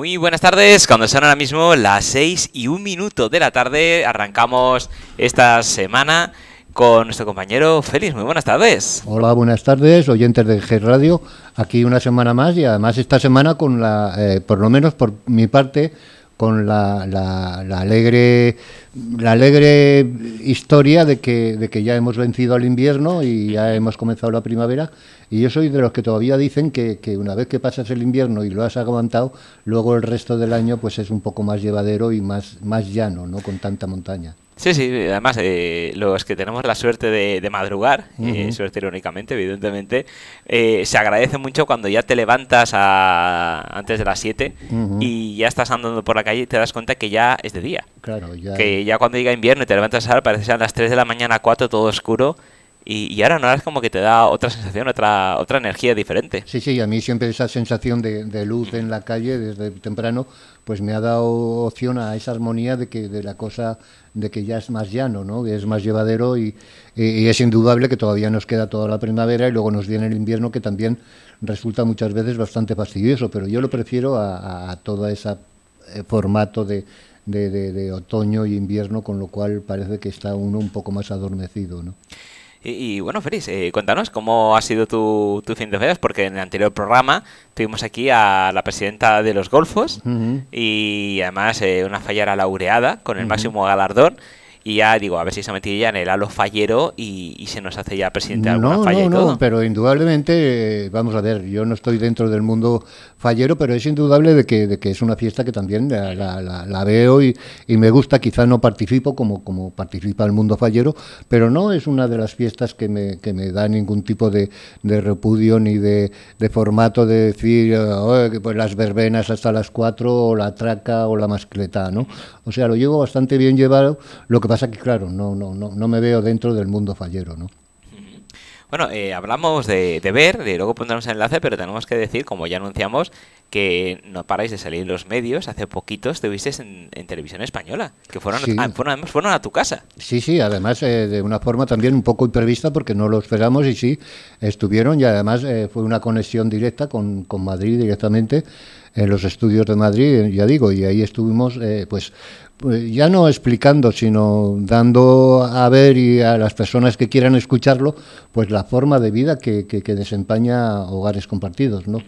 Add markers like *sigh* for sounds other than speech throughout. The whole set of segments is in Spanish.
Muy buenas tardes, cuando son ahora mismo las 6 y un minuto de la tarde, arrancamos esta semana con nuestro compañero Félix. Muy buenas tardes. Hola, buenas tardes, oyentes de G Radio. Aquí una semana más y además esta semana con la, eh, por lo menos por mi parte, con la, la, alegre la alegre historia de que, de que ya hemos vencido al invierno y ya hemos comenzado la primavera. Y yo soy de los que todavía dicen que, que una vez que pasas el invierno y lo has aguantado, luego el resto del año pues es un poco más llevadero y más, más llano, no con tanta montaña. Sí, sí, además eh, los que tenemos la suerte de, madrugar, eh, suerte irónicamente, evidentemente, eh, se agradece mucho cuando ya te levantas a, antes de las 7 y ya estás andando por la calle y te das cuenta que ya es de día. Claro, ya. Que ya cuando llega invierno y te levantas a parece que sean las 3 de la mañana, 4, todo oscuro. Y, ahora no es como que te da otra sensación, otra otra energía diferente. Sí, sí, a mí siempre esa sensación de, de luz en la calle desde temprano, pues me ha dado opción a esa armonía de que de la cosa de que ya es más llano, ¿no? es más llevadero y, es indudable que todavía nos queda toda la primavera y luego nos viene el invierno que también resulta muchas veces bastante fastidioso, pero yo lo prefiero a, todo ese eh, formato de, de, otoño y invierno, con lo cual parece que está uno un poco más adormecido. ¿no? Y, bueno, Félix, eh, cuéntanos cómo ha sido tu, tu fin de feas, porque en el anterior programa tuvimos aquí a la presidenta de los Golfos y además eh, una fallera laureada con el máximo galardón y ya digo, a ver si se ha metido ya en el halo fallero y, se nos hace ya presidente de alguna no, falla no, No, pero indudablemente, vamos a ver, yo no estoy dentro del mundo fallero, pero es indudable de que, de que es una fiesta que también la, la, veo y, y, me gusta, quizás no participo como, como participa el mundo fallero, pero no es una de las fiestas que me, que me da ningún tipo de, de repudio ni de, de, formato de decir, pues las verbenas hasta las cuatro o la traca o la mascleta, ¿no? O sea, lo llevo bastante bien llevado, lo que pasa que, claro, no, no, no, no me veo dentro del mundo fallero, ¿no? Bueno, eh, hablamos de, ver, de luego pondremos el enlace, pero tenemos que decir, como ya anunciamos, que no paráis de salir en los medios. Hace poquito estuviste en, televisión española, que fueron, a, fueron, fueron, a tu casa. Sí, sí, además eh, de una forma también un poco imprevista porque no lo esperamos y sí, estuvieron y además eh, fue una conexión directa con, con Madrid directamente en los estudios de Madrid, ya digo, y ahí estuvimos, pues pues ya no explicando, sino dando a ver y a las personas que quieran escucharlo, pues la forma de vida que, que, que desempeña Hogares Compartidos, ¿no?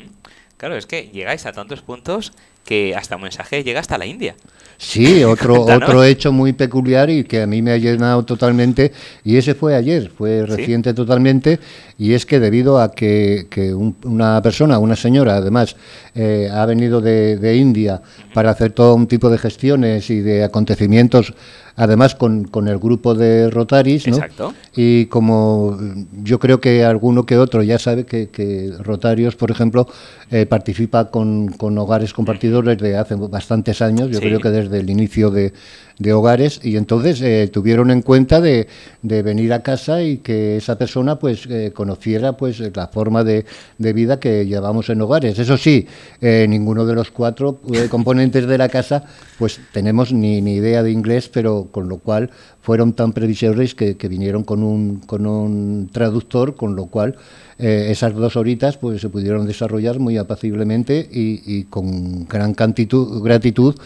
Claro, es que llegáis a tantos puntos que hasta un mensaje llega hasta la India. Sí, *laughs* otro, otro hecho muy peculiar y que a mí me ha llenado totalmente, y ese fue ayer, fue reciente totalmente, y es que debido a que, que una persona, una señora además, eh, ha venido de, de India para hacer todo un tipo de gestiones y de acontecimientos además con, con el grupo de Rotaris, ¿no? Exacto. Y como yo creo que alguno que otro ya sabe que, que Rotarios, por ejemplo, eh, participa con, con, hogares compartidos desde hace bastantes años, yo creo que desde el inicio de, de hogares y entonces eh, tuvieron en cuenta de, venir a casa y que esa persona pues eh, conociera pues la forma de, de, vida que llevamos en hogares. Eso sí, eh, ninguno de los cuatro *laughs* componentes de la casa pues tenemos ni, ni, idea de inglés, pero con lo cual fueron tan previsores que, que vinieron con un, con un traductor, con lo cual esas dos horitas pues se pudieron desarrollar muy apaciblemente y, y con gran cantitud, gratitud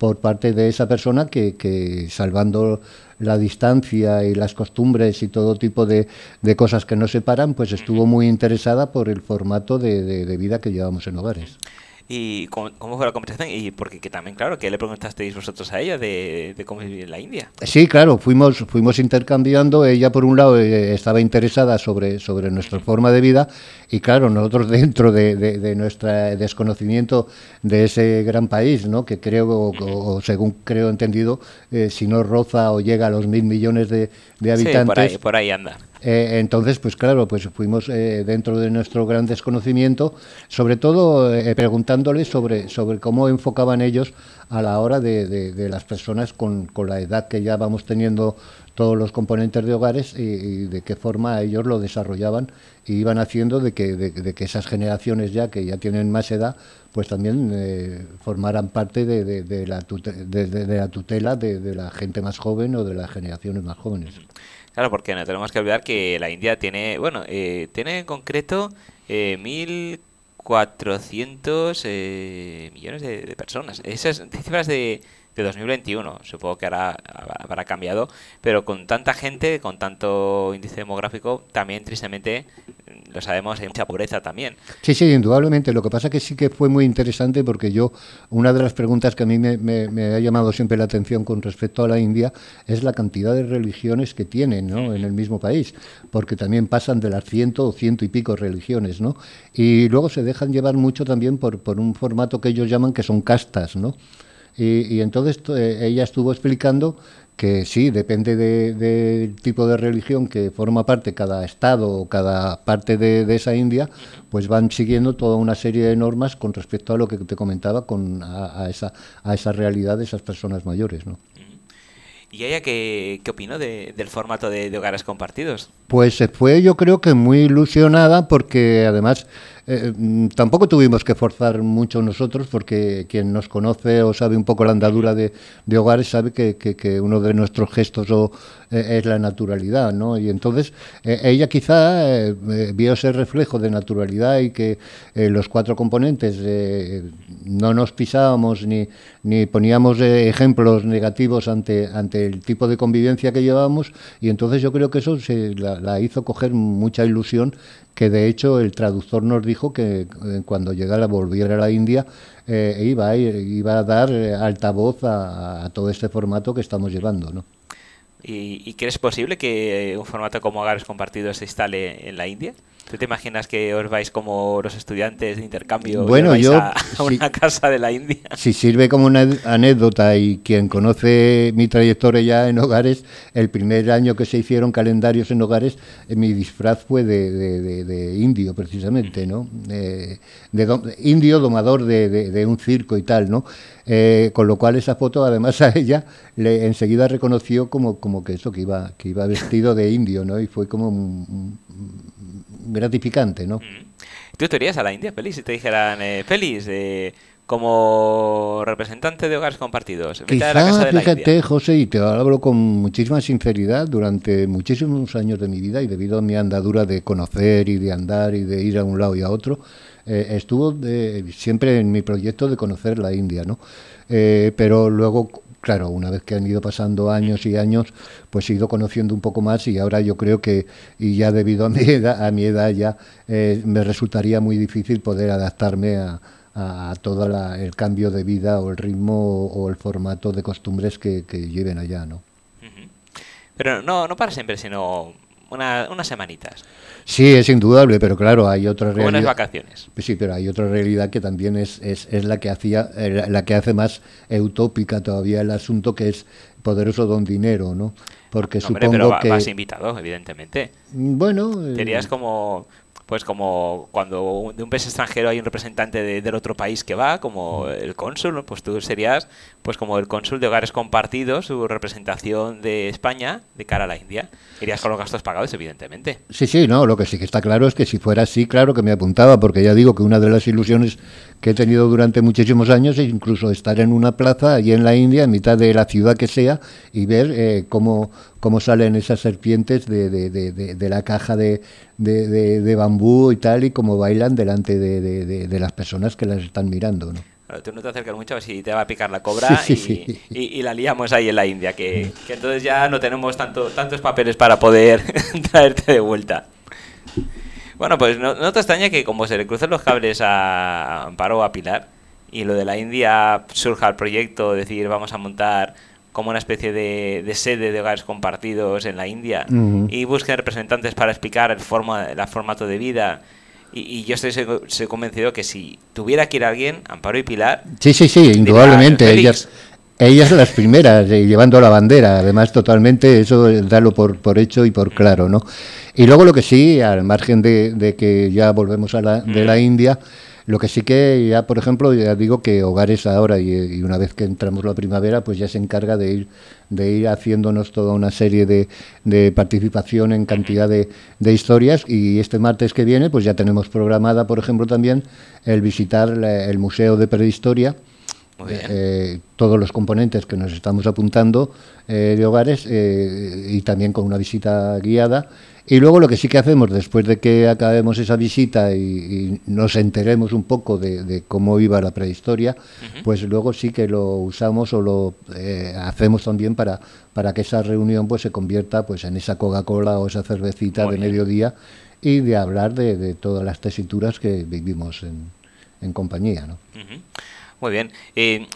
por parte de esa persona que, que salvando la distancia y las costumbres y todo tipo de, de, cosas que nos separan, pues estuvo muy interesada por el formato de, de, de vida que llevamos en hogares. ¿Y cómo, fue la conversación? Y porque que también, claro, ¿qué le preguntasteis vosotros a ella de, cómo vivir en la India? Sí, claro, fuimos, fuimos intercambiando. Ella, por un lado, eh, estaba interesada sobre, sobre nuestra forma de vida y, claro, nosotros *laughs* dentro de, de, nuestro desconocimiento de ese gran país, ¿no? que creo, o, según creo entendido, eh, si no roza o llega a los mil millones de, habitantes... Sí, por ahí, por ahí anda. Eh, entonces, pues claro, pues fuimos eh, dentro de nuestro gran desconocimiento, sobre todo eh, preguntándoles sobre, sobre cómo enfocaban ellos a la hora de, de, las personas con, con, la edad que ya vamos teniendo todos los componentes de hogares y, de qué forma ellos lo desarrollaban y iban haciendo de que, de, que esas generaciones ya que ya tienen más edad, pues también formaran parte de, la de, la tutela de la gente más joven o de las generaciones más jóvenes. Claro, porque no tenemos que olvidar que la India tiene, bueno, eh, tiene en concreto eh, 400 millones de, personas. Esas cifras de, de 2021. Supongo que ahora habrá cambiado, pero con tanta gente, con tanto índice demográfico, también tristemente, lo sabemos, hay mucha pobreza también. Sí, sí, indudablemente. Lo que pasa que sí que fue muy interesante porque yo, una de las preguntas que a mí me, ha llamado siempre la atención con respecto a la India es la cantidad de religiones que tienen ¿no? en el mismo país, porque también pasan de las ciento o ciento y pico religiones, ¿no? Y luego se dejan llevar mucho también por, por un formato que ellos llaman que son castas, ¿no? Y, entonces eh, ella estuvo explicando que sí, depende del tipo de religión que forma parte cada estado o cada parte de, esa India, pues van siguiendo toda una serie de normas con respecto a lo que te comentaba, con a, esa, a esa realidad de esas personas mayores. ¿no? ¿Y ella qué, qué opinó del formato de, de, hogares compartidos? Pues se fue yo creo que muy ilusionada porque además eh, mm, tampoco tuvimos que forzar mucho nosotros porque quien nos conoce o sabe un poco la andadura de, hogares sabe que, que, uno de nuestros gestos o, eh, es la naturalidad, ¿no? Y entonces eh, ella quizá vio ese reflejo de naturalidad y que los cuatro componentes no nos pisábamos ni, ni poníamos ejemplos negativos ante, ante el tipo de convivencia que llevábamos y entonces yo creo que eso se la, la hizo coger mucha ilusión que de hecho el traductor nos dijo que eh, cuando llegara, volviera a la India, eh, iba, a, iba a dar eh, altavoz a, a, todo este formato que estamos llevando. ¿no? ¿Y, ¿Y crees posible que un formato como Hogares Compartidos se instale en la India? ¿Tú te imaginas que os vais como los estudiantes de intercambio bueno, yo, a, una casa de la India? *laughs* Si sirve como una anécdota y quien conoce mi trayectoria ya en hogares, el primer año que se hicieron calendarios en hogares, eh, mi disfraz fue de, indio precisamente, ¿no? de indio domador de, un circo y tal, ¿no? Eh, con lo cual esa foto además a ella le enseguida reconoció como, como que eso, que iba, que iba vestido de indio, ¿no? Y fue como gratificante, ¿no? ¿Tú te irías a la India, Félix, si te dijeran, eh, Félix, eh, como representante de hogares compartidos? Quizá, fíjate, José, y te hablo con muchísima sinceridad, durante muchísimos años de mi vida y debido a mi andadura de conocer y de andar y de ir a un lado y a otro, eh, estuvo siempre en mi proyecto de conocer la India, ¿no? Eh, pero luego claro, una vez que han ido pasando años y años, pues he ido conociendo un poco más y ahora yo creo que, y ya debido a mi *laughs* edad, a mi edad ya, eh, me resultaría muy difícil poder adaptarme a, todo el cambio de vida o el ritmo o, el formato de costumbres que, lleven allá, ¿no? Pero no, no para siempre, sino unas semanitas. Sí, es indudable, pero claro, hay otra realidad. Buenas vacaciones. Sí, pero hay otra realidad que también es, es, es la que hacía, eh, la que hace más utópica todavía el asunto, que es poderoso don dinero, ¿no? Porque supongo pero que vas invitado, evidentemente. Bueno, serías eh, como pues como cuando de un país extranjero hay un representante del otro país que va, como el cónsul, pues tú serías pues como el cónsul de hogares compartidos, su representación de España de cara a la India. Irías con los gastos pagados, evidentemente. Sí, sí, no, lo que sí que está claro es que si fuera así, claro que me apuntaba, porque ya digo que una de las ilusiones que he tenido durante muchísimos años es incluso estar en una plaza allí en la India, en mitad de la ciudad que sea, y ver eh, cómo cómo salen esas serpientes de, de, de, de la caja de, bambú y tal, y cómo bailan delante de, las personas que las están mirando. ¿no? Tú no te acercas mucho a ver si te va a picar la cobra y, Y, la liamos ahí en la India, que, que, entonces ya no tenemos tanto, tantos papeles para poder *laughs* traerte de vuelta. Bueno, pues no, no, te extraña que como se le crucen los cables a Amparo o a Pilar y lo de la India surja el proyecto, decir vamos a montar como una especie de, sede de hogares compartidos en la India y busquen representantes para explicar el, forma, el formato de vida. Y, yo estoy convencido que si tuviera que ir alguien, Amparo y Pilar. Sí, sí, sí, indudablemente. Ellas, ellas las primeras, eh, llevando la bandera, además totalmente, eso darlo por, por hecho y por claro, ¿no? Y luego lo que sí, al margen de, de que ya volvemos a la, de la India, lo que sí que ya, por ejemplo, ya digo que Hogares ahora y, una vez que entramos la primavera, pues ya se encarga de ir, de ir haciéndonos toda una serie de, de participación en cantidad de, de, historias. Y este martes que viene, pues ya tenemos programada, por ejemplo, también el visitar el Museo de Prehistoria. Eh, todos los componentes que nos estamos apuntando eh, de hogares eh, y también con una visita guiada Y luego lo que sí que hacemos después de que acabemos esa visita y, nos enteremos un poco de, cómo iba la prehistoria, pues luego sí que lo usamos o lo eh, hacemos también para, para que esa reunión pues se convierta pues en esa Coca-Cola o esa cervecita de mediodía y de hablar de, todas las tesituras que vivimos en, compañía. ¿no? Muy bien. Eh,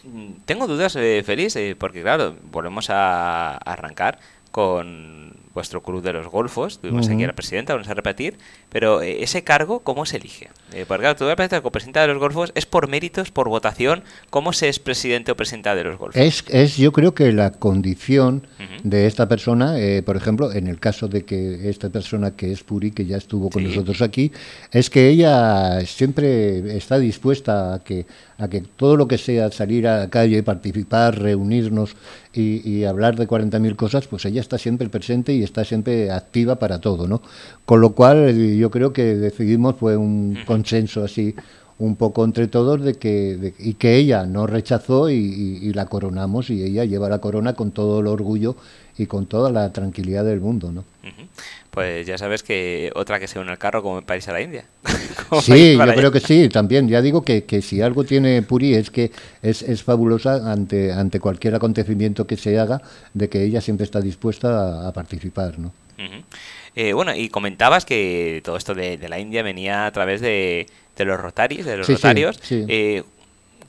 tengo dudas, eh, Félix, eh, porque claro, volvemos a arrancar con vuestro club de los golfos, tuvimos aquí a la presidenta, vamos a repetir, pero eh, ese cargo, ¿cómo se elige? Eh, porque claro, tú la copresidenta de los golfos, ¿es por méritos, por votación? ¿Cómo se es presidente o presidenta de los golfos? Es, es yo creo que la condición de esta persona, eh, por ejemplo, en el caso de que esta persona que es Puri, que ya estuvo con nosotros aquí, es que ella siempre está dispuesta a que a que todo lo que sea salir a la calle, participar, reunirnos y, hablar de 40.000 cosas, pues ella está siempre presente y está siempre activa para todo, ¿no? Con lo cual eh, yo creo que decidimos, fue un consenso así un poco entre todos de que y que ella no rechazó y, la coronamos y ella lleva la corona con todo el orgullo y con toda la tranquilidad del mundo, ¿no? Pues ya sabes que otra que se une al carro como en país a la India. *laughs* sí, yo creo que sí, también. Ya digo que, que si algo tiene Puri es que es, es, fabulosa ante, ante cualquier acontecimiento que se haga, de que ella siempre está dispuesta a, participar, ¿no? Eh, bueno, y comentabas que todo esto de, la India venía a través de, de los rotarios, de los rotarios. Eh,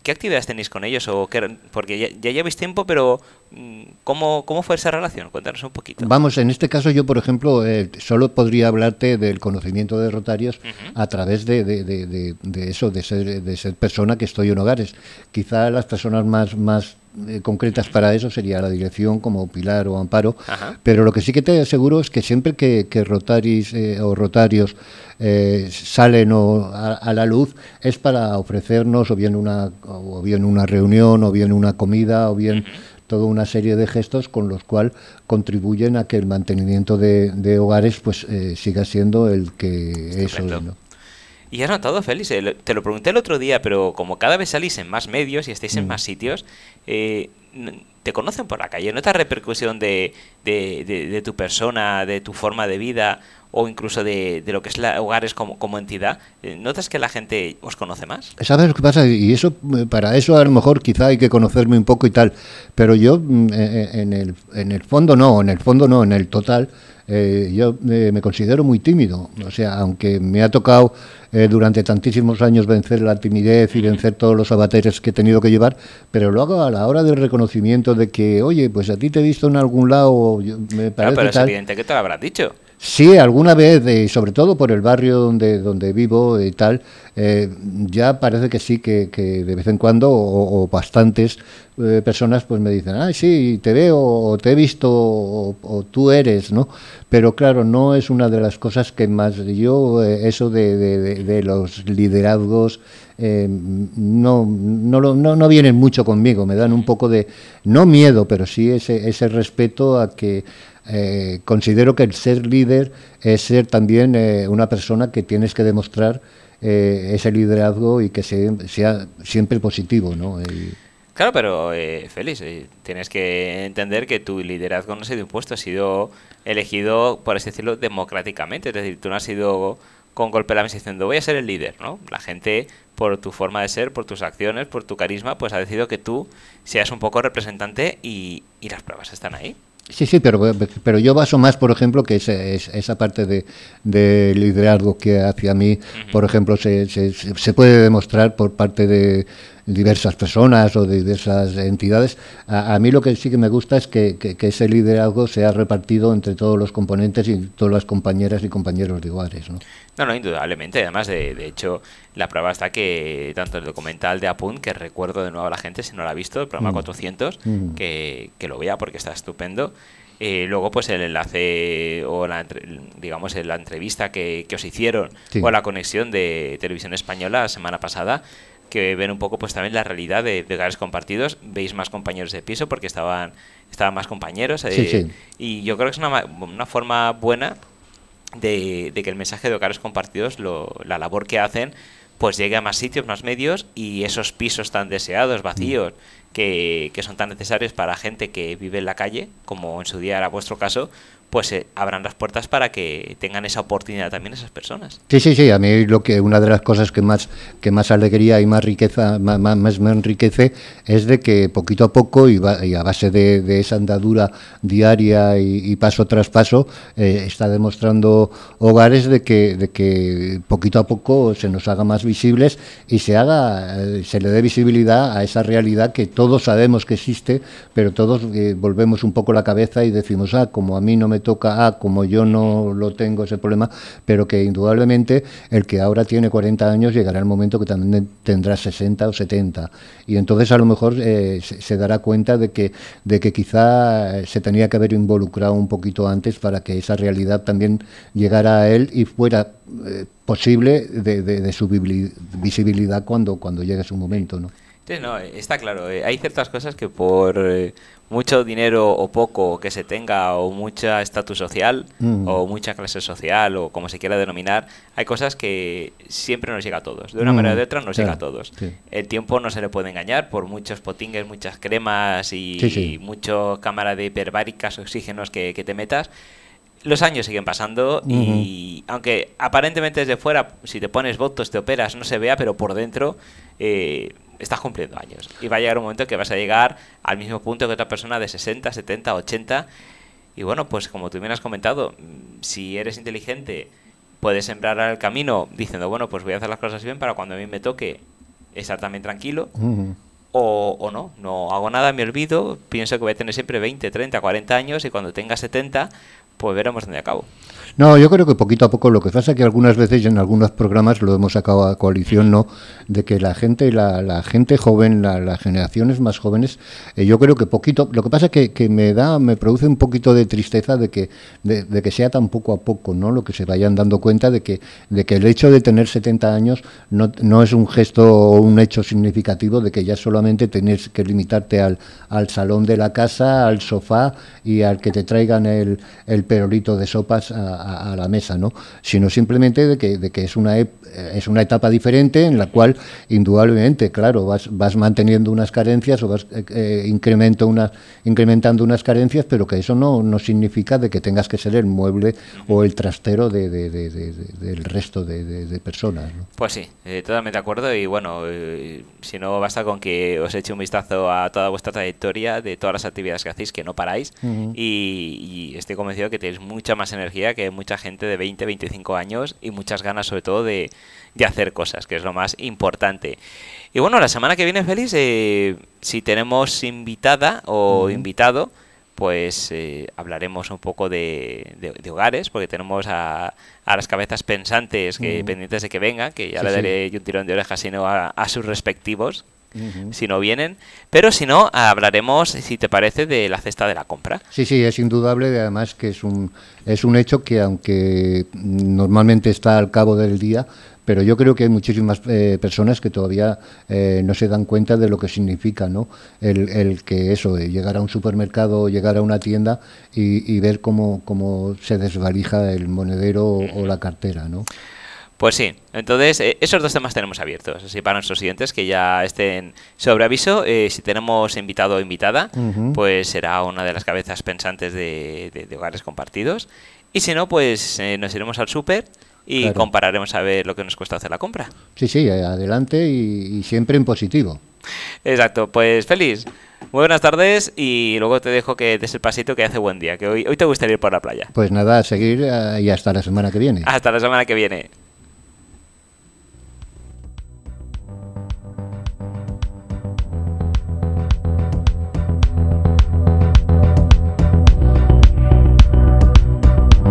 ¿Qué actividades tenéis con ellos? O porque ya, ya, lleváis tiempo, pero mm, ¿cómo, ¿cómo fue esa relación? Cuéntanos un poquito. Vamos, en este caso yo, por ejemplo, eh, solo podría hablarte del conocimiento de Rotarios a través de, de, de, eso, de ser, de ser persona que estoy en hogares. Quizá las personas más, más eh, concretas para eso sería la dirección como Pilar o Amparo, pero lo que sí que te aseguro es que siempre que, que Rotaris eh, o Rotarios eh, salen a, la luz es para ofrecernos o bien una o bien una reunión o bien una comida o bien toda una serie de gestos con los cuales contribuyen a que el mantenimiento de, hogares pues eh, siga siendo el que es hoy, Y has notado, Félix, eh, te lo pregunté el otro día, pero como cada vez salís en más medios y estáis en mm. más sitios, te conocen por la calle, ¿nota repercusión de, de, de, tu persona, de tu forma de vida o incluso de, lo que es la hogares como, como entidad, eh, ¿notas que la gente os conoce más? ¿Sabes lo que pasa? Y eso, eh, para eso a lo mejor quizá hay que conocerme un poco y tal, pero yo mm, eh, en el, en el fondo no, en el fondo no, en el total, yo me considero muy tímido, o sea, aunque me ha tocado durante tantísimos años vencer la timidez y vencer todos los abateres que he tenido que llevar, pero luego a la hora del reconocimiento de que, oye, pues a ti te he visto en algún lado, me parece pero es evidente que te lo habrás dicho. Sí, alguna vez, y sobre todo por el barrio donde, donde vivo y tal, eh, ya parece que sí, que, de vez en cuando, o, bastantes eh, personas pues me dicen, ay, sí, te veo, o te he visto, o, tú eres, ¿no? Pero claro, no es una de las cosas que más yo, eh, eso de, de, los liderazgos, no, no, no, no vienen mucho conmigo, me dan un poco de, no miedo, pero sí ese, ese respeto a que eh, considero que el ser líder es ser también eh, una persona que tienes que demostrar eh, ese liderazgo y que sea, siempre positivo, ¿no? Claro, pero Félix, tienes que entender que tu liderazgo no ha sido impuesto, ha sido elegido, por así decirlo, democráticamente. Es decir, tú no has sido con golpe de la mesa diciendo voy a ser el líder, ¿no? La gente, por tu forma de ser, por tus acciones, por tu carisma, pues ha decidido que tú seas un poco representante y las pruebas están ahí. Sí, sí, pero, pero yo baso más, por ejemplo, que esa, esa parte de, de, liderazgo que hacia mí, por ejemplo, se, se, se, puede demostrar por parte de diversas personas o de diversas entidades. A, mí lo que sí que me gusta es que, que, ese liderazgo sea repartido entre todos los componentes y todas las compañeras y compañeros de iguales. ¿no? No, no, indudablemente. Además, de, de hecho, la prueba está que tanto el documental de Apunt, que recuerdo de nuevo a la gente, si no lo ha visto, el programa 400, mm. mm. que, que, lo vea porque está estupendo. Eh, luego, pues el enlace o la, digamos la entrevista que, que os hicieron o la conexión de Televisión Española la semana pasada, que ven un poco pues también la realidad de, de hogares compartidos. Veis más compañeros de piso porque estaban, estaban más compañeros. Eh, y yo creo que es una, una forma buena de, que el mensaje de hogares compartidos, la labor que hacen, pues llegue a más sitios, más medios y esos pisos tan deseados, vacíos, que, son tan necesarios para gente que vive en la calle, como en su día era vuestro caso, pues eh, abran las puertas para que tengan esa oportunidad también esas personas. Sí, sí, sí, a mí lo que una de las cosas que más que más alegría y más riqueza más, más me enriquece es de que poquito a poco y, a base de, esa andadura diaria y, paso tras paso eh, está demostrando hogares de que de que poquito a poco se nos haga más visibles y se haga eh, se le dé visibilidad a esa realidad que todos sabemos que existe, pero todos volvemos un poco la cabeza y decimos, ah, como a mí no me toca, ah, como yo no lo tengo ese problema, pero que indudablemente el que ahora tiene 40 años llegará el momento que también tendrá 60 o 70. Y entonces a lo mejor eh, se, dará cuenta de que, de que quizá se tenía que haber involucrado un poquito antes para que esa realidad también llegara a él y fuera eh, posible de, su visibilidad cuando, cuando llegue su momento. ¿no? Está claro. Eh, hay ciertas cosas que por mucho dinero o poco que se tenga o mucha estatus social mm. o mucha clase social o como se quiera denominar, hay cosas que siempre nos llega a todos. De una mm. manera o de otra nos llega a todos. El tiempo no se le puede engañar por muchos potingues, muchas cremas y, mucho cámara de hiperbáricas, oxígenos que, te metas los años siguen pasando y aunque aparentemente desde fuera, si te pones votos, te operas, no se vea, pero por dentro eh, estás cumpliendo años. Y va a llegar un momento que vas a llegar al mismo punto que otra persona de 60, 70, 80. Y bueno, pues como tú bien has comentado, mm, si eres inteligente, puedes sembrar el camino diciendo, bueno, pues voy a hacer las cosas bien para cuando a mí me toque estar también tranquilo. o, o, no, no hago nada, me olvido, pienso que voy a tener siempre 20, 30, 40 años y cuando tenga 70, pues veremos dónde acabo. No, yo creo que poquito a poco lo que pasa es que algunas veces en algunos programas lo hemos sacado a coalición, ¿no? De que la gente, la, la gente joven, las generaciones más jóvenes, eh, yo creo que poquito, lo que pasa es que, que, me da, me produce un poquito de tristeza de que, de, que sea tan poco a poco, ¿no? Lo que se vayan dando cuenta de que, de que el hecho de tener 70 años no, no es un gesto o un hecho significativo de que ya solamente tienes que limitarte al, al salón de la casa, al sofá y al que te traigan el, el perolito de sopas a, a, la mesa, ¿no? sino simplemente de que, de que es, una, es una etapa diferente en la cual indudablemente, claro, vas, vas manteniendo unas carencias o vas eh, eh incremento unas, incrementando unas carencias, pero que eso no, no significa de que tengas que ser el mueble o el trastero de, del resto de, personas. Pues sí, eh, totalmente de acuerdo y bueno, eh, si no basta con que os eche un vistazo a toda vuestra trayectoria de todas las actividades que hacéis, que no paráis y, y estoy convencido que tenéis mucha más energía que mucha gente de 20, 25 años y muchas ganas sobre todo de, hacer cosas, que es lo más importante. Y bueno, la semana que viene, Félix, eh, si tenemos invitada o invitado, pues eh, hablaremos un poco de, hogares, porque tenemos a, a las cabezas pensantes que pendientes de que vengan, que ya le daré un tirón de orejas, sino a, a sus respectivos, si no vienen. Pero si no, hablaremos, si te parece, de la cesta de la compra. Sí, sí, es indudable, además que es un, es un hecho que aunque normalmente está al cabo del día, pero yo creo que hay muchísimas eh, personas que todavía eh, no se dan cuenta de lo que significa ¿no? el, el que eso, llegar a un supermercado o llegar a una tienda y, ver cómo, cómo se desvalija el monedero o, o la cartera. ¿no? Pues sí, entonces eh, esos dos temas tenemos abiertos. Así para nuestros siguientes que ya estén sobre aviso, eh, si tenemos invitado o invitada, pues será una de las cabezas pensantes de, hogares compartidos. Y si no, pues eh, nos iremos al súper y compararemos a ver lo que nos cuesta hacer la compra. Sí, sí, adelante y, y siempre en positivo. Exacto, pues feliz. Muy buenas tardes y luego te dejo que des el pasito que hace buen día, que hoy, hoy te gustaría ir por la playa. Pues nada, a seguir y hasta la semana que viene. Hasta la semana que viene.